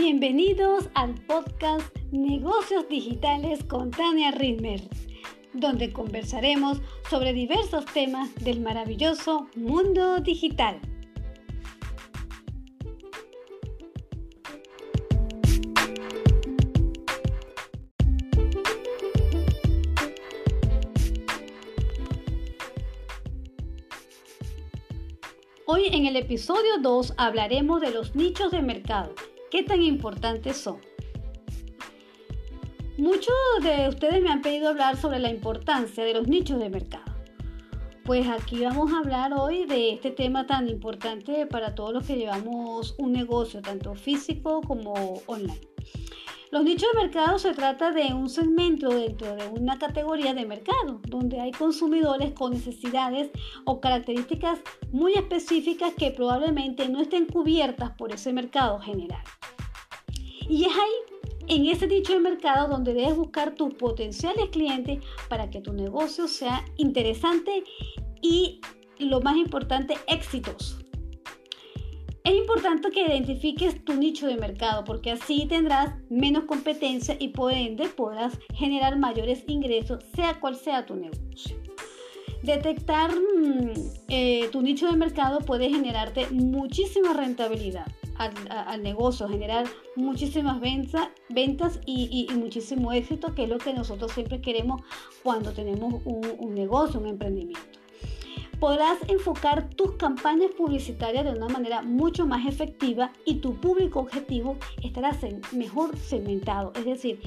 Bienvenidos al podcast Negocios Digitales con Tania Ritmer, donde conversaremos sobre diversos temas del maravilloso mundo digital. Hoy en el episodio 2 hablaremos de los nichos de mercado. ¿Qué tan importantes son? Muchos de ustedes me han pedido hablar sobre la importancia de los nichos de mercado. Pues aquí vamos a hablar hoy de este tema tan importante para todos los que llevamos un negocio, tanto físico como online. Los nichos de mercado se trata de un segmento dentro de una categoría de mercado, donde hay consumidores con necesidades o características muy específicas que probablemente no estén cubiertas por ese mercado general. Y es ahí, en ese nicho de mercado, donde debes buscar tus potenciales clientes para que tu negocio sea interesante y, lo más importante, exitoso. Es importante que identifiques tu nicho de mercado porque así tendrás menos competencia y por ende podrás generar mayores ingresos, sea cual sea tu negocio. Detectar mm, eh, tu nicho de mercado puede generarte muchísima rentabilidad al, negocio, generar muchísimas ventas, ventas y, muchísimo éxito, que es lo que nosotros siempre queremos cuando tenemos un negocio, un emprendimiento podrás enfocar tus campañas publicitarias de una manera mucho más efectiva y tu público objetivo estará mejor segmentado. Es decir,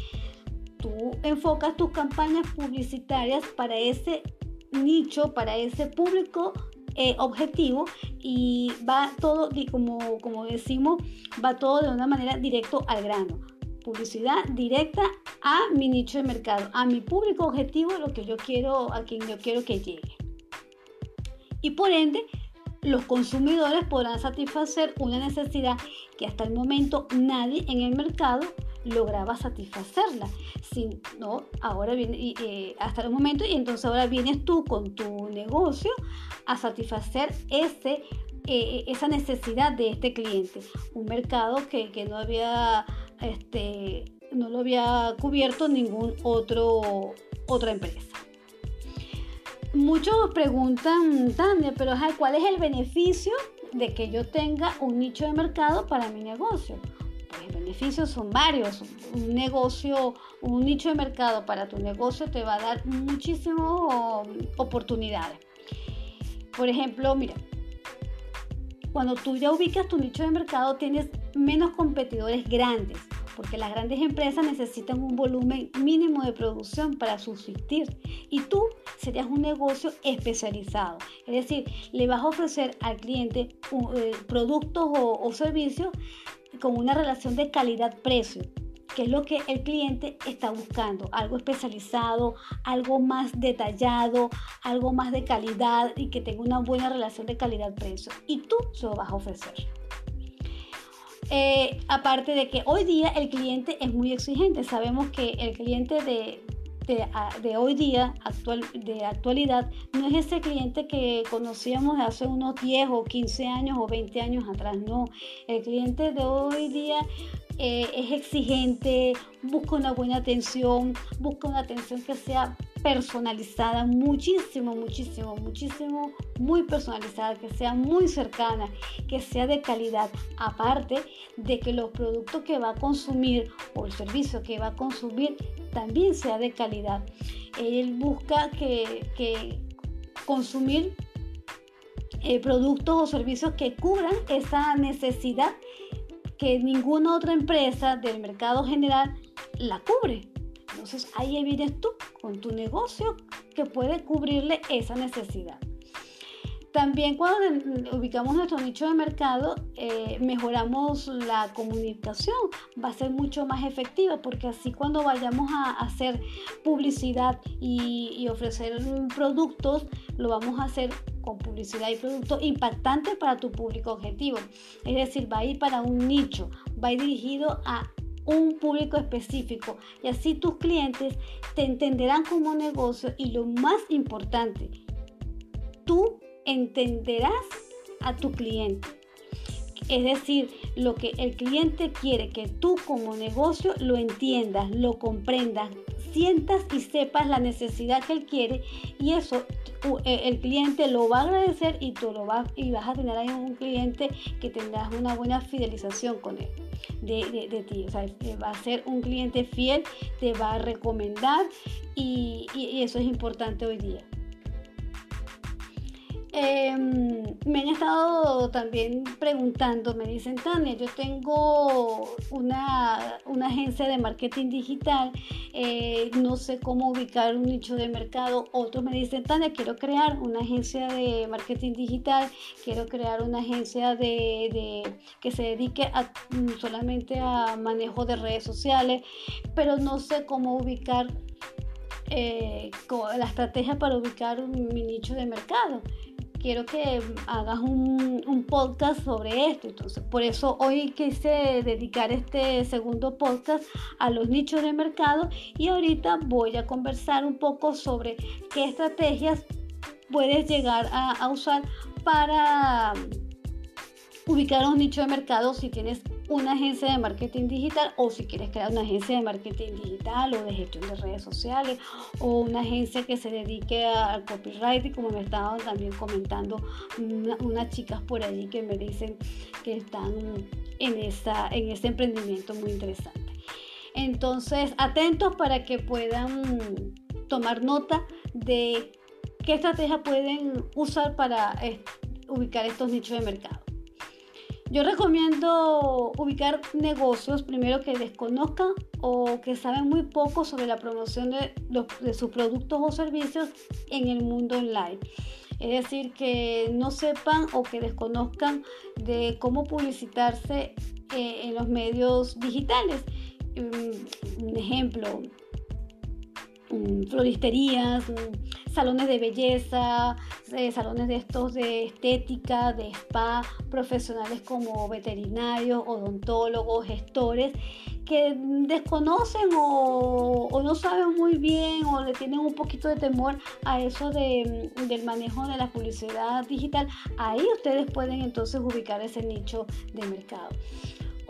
tú enfocas tus campañas publicitarias para ese nicho, para ese público eh, objetivo y va todo, como, decimos, va todo de una manera directo al grano. Publicidad directa a mi nicho de mercado, a mi público objetivo, lo que yo quiero, a quien yo quiero que llegue y por ende los consumidores podrán satisfacer una necesidad que hasta el momento nadie en el mercado lograba satisfacerla. Si no, ahora viene eh, hasta el momento y entonces ahora vienes tú con tu negocio a satisfacer ese, eh, esa necesidad de este cliente. Un mercado que, que no había este, no lo había cubierto ningún otro otra empresa. Muchos preguntan, Tania, pero ¿cuál es el beneficio de que yo tenga un nicho de mercado para mi negocio? Pues beneficios son varios. Un negocio, un nicho de mercado para tu negocio te va a dar muchísimas oportunidades. Por ejemplo, mira, cuando tú ya ubicas tu nicho de mercado tienes menos competidores grandes porque las grandes empresas necesitan un volumen mínimo de producción para subsistir y tú serías un negocio especializado. Es decir, le vas a ofrecer al cliente eh, productos o, servicios con una relación de calidad-precio que es lo que el cliente está buscando, algo especializado, algo más detallado, algo más de calidad y que tenga una buena relación de calidad-precio. Y tú se lo vas a ofrecer. Eh, aparte de que hoy día el cliente es muy exigente, sabemos que el cliente de, de, hoy día, actual, de actualidad, no es ese cliente que conocíamos hace unos 10 o 15 años o 20 años atrás, no. El cliente de hoy día eh, es exigente, busca una buena atención, busca una atención que sea personalizada, muchísimo, muchísimo, muchísimo, muy personalizada, que sea muy cercana, que sea de calidad, aparte de que los productos que va a consumir o el servicio que va a consumir también sea de calidad. Él busca que, consumir eh, productos o servicios que cubran esa necesidad que ninguna otra empresa del mercado general la cubre. Entonces ahí vienes tú con tu negocio que puede cubrirle esa necesidad. También cuando ubicamos nuestro nicho de mercado, eh, mejoramos la comunicación, va a ser mucho más efectiva porque así cuando vayamos a hacer publicidad y, y ofrecer productos, lo vamos a hacer con publicidad y productos impactantes para tu público objetivo. Es decir, va a ir para un nicho, va a ir dirigido a un público específico y así tus clientes te entenderán como negocio y lo más importante, tú entenderás a tu cliente. Es decir, lo que el cliente quiere que tú como negocio lo entiendas, lo comprendas, sientas y sepas la necesidad que él quiere y eso eh, el cliente lo va a agradecer y tú lo vas y vas a tener ahí un cliente que tendrás una buena fidelización con él. De, ti, o sea, va a ser un cliente fiel, te va a recomendar y eso es importante hoy día. Em, me han estado también preguntando, me dicen, Tania, yo tengo una, agencia de marketing digital, eh, no sé cómo ubicar un nicho de mercado. Otros me dicen, Tania, quiero crear una agencia de marketing digital, quiero crear una agencia de, que se dedique a, mm, solamente a manejo de redes sociales, pero no sé cómo ubicar eh, la estrategia para ubicar mi nicho de mercado quiero que hagas un, podcast sobre esto. Entonces, por eso hoy quise dedicar este segundo podcast a los nichos de mercado y ahorita voy a conversar un poco sobre qué estrategias puedes llegar a usar para ubicar un nicho de mercado si tienes una agencia de marketing digital o si quieres crear una agencia de marketing digital o de gestión de redes sociales o una agencia que se dedique al copyright como me estaban también comentando unas chicas por allí que me dicen que están en, esa, en ese emprendimiento muy interesante. Entonces, atentos para que puedan tomar nota de qué estrategia pueden usar para eh, ubicar estos nichos de mercado. Yo recomiendo ubicar negocios primero que desconozcan o que saben muy poco sobre la promoción de, sus productos o servicios en el mundo online. Es decir, que no sepan o que desconozcan de cómo publicitarse eh, en los medios digitales. Mm, un ejemplo, floristerías, mm, salones de belleza, salones de estos de estética, de spa, profesionales como veterinarios, odontólogos, gestores, que desconocen o, no saben muy bien o le tienen un poquito de temor a eso de, del manejo de la publicidad digital, ahí ustedes pueden entonces ubicar ese nicho de mercado.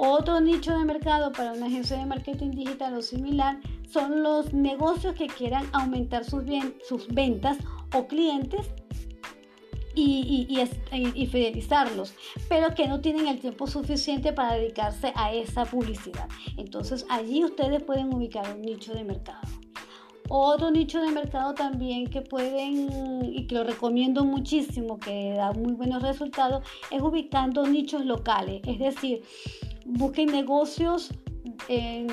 Otro nicho de mercado para una agencia de marketing digital o similar son los negocios que quieran aumentar sus, bien, sus ventas o clientes y, y, fidelizarlos, pero que no tienen el tiempo suficiente para dedicarse a esa publicidad. Entonces allí ustedes pueden ubicar un nicho de mercado. Otro nicho de mercado también que pueden y que lo recomiendo muchísimo, que da muy buenos resultados, es ubicando nichos locales. Es decir, busquen negocios en,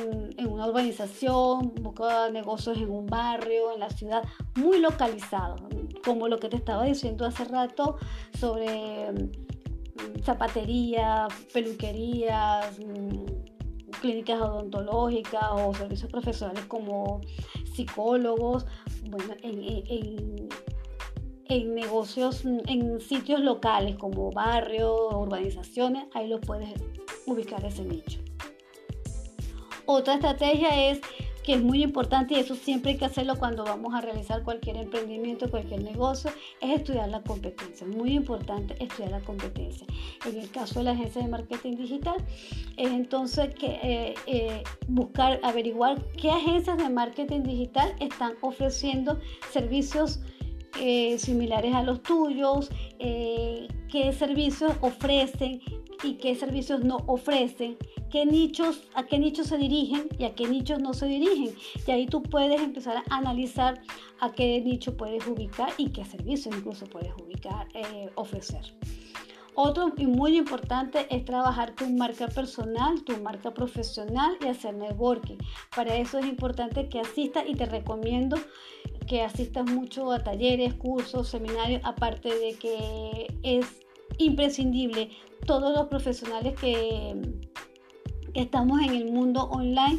una urbanización, busca negocios en un barrio, en la ciudad, muy localizados como lo que te estaba diciendo hace rato sobre mm, zapatería, peluquerías, mm, clínicas odontológicas o servicios profesionales como psicólogos, bueno, en, en, negocios, mm, en sitios locales como barrios, urbanizaciones, ahí lo puedes ubicar ese nicho. Otra estrategia es que es muy importante y eso siempre hay que hacerlo cuando vamos a realizar cualquier emprendimiento, cualquier negocio, es estudiar la competencia. Muy importante estudiar la competencia. En el caso de la agencia de marketing digital, es entonces que eh, eh, buscar, averiguar qué agencias de marketing digital están ofreciendo servicios eh, similares a los tuyos, qué servicios ofrecen y qué servicios no ofrecen qué nichos, a qué nichos se dirigen y a qué nichos no se dirigen. Y ahí tú puedes empezar a analizar a qué nicho puedes ubicar y qué servicio incluso puedes ubicar, eh, ofrecer. Otro y muy importante es trabajar tu marca personal, tu marca profesional y hacer networking. Para eso es importante que asistas y te recomiendo que asistas mucho a talleres, cursos, seminarios, aparte de que es imprescindible todos los profesionales que estamos en el mundo online,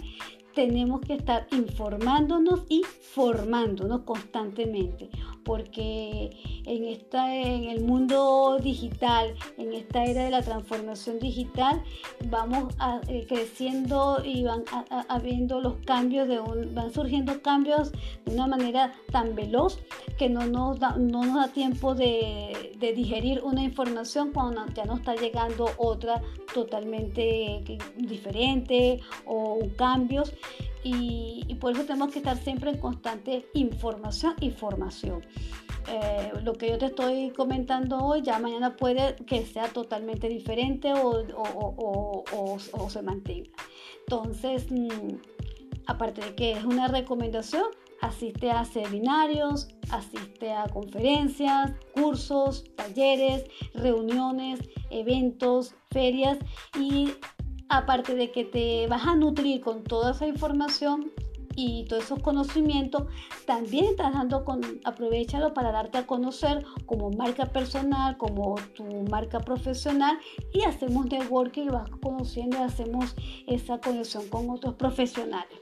tenemos que estar informándonos y formándonos constantemente. Porque en, esta, en el mundo digital, en esta era de la transformación digital, vamos eh, creciendo y van habiendo los cambios, de van surgiendo cambios de una manera tan veloz que no nos da, no nos da tiempo de, de digerir una información cuando ya nos está llegando otra totalmente diferente o cambios y, por eso tenemos que estar siempre en constante información y formación. Eh, lo que yo te estoy comentando hoy, ya mañana puede que sea totalmente diferente o, o, se mantenga. Entonces, mm, aparte de que es una recomendación, asiste a seminarios, asiste a conferencias, cursos, talleres, reuniones, eventos, ferias y aparte de que te vas a nutrir con toda esa información y todos esos conocimientos, también estás dando con, aprovechalo para darte a conocer como marca personal, como tu marca profesional y hacemos networking y vas conociendo y hacemos esa conexión con otros profesionales.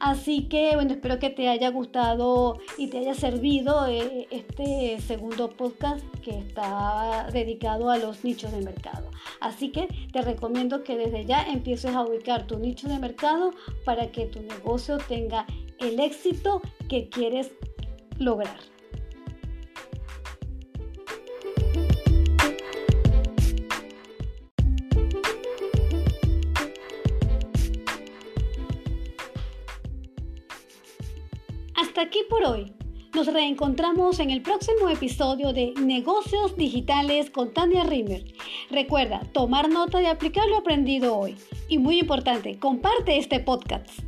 Así que bueno, espero que te haya gustado y te haya servido eh, este segundo podcast que está dedicado a los nichos de mercado. Así que te recomiendo que desde ya empieces a ubicar tu nicho de mercado para que tu negocio tenga el éxito que quieres lograr. Hasta aquí por hoy. Nos reencontramos en el próximo episodio de Negocios Digitales con Tania Rimmer. Recuerda tomar nota y aplicar lo aprendido hoy. Y muy importante, comparte este podcast.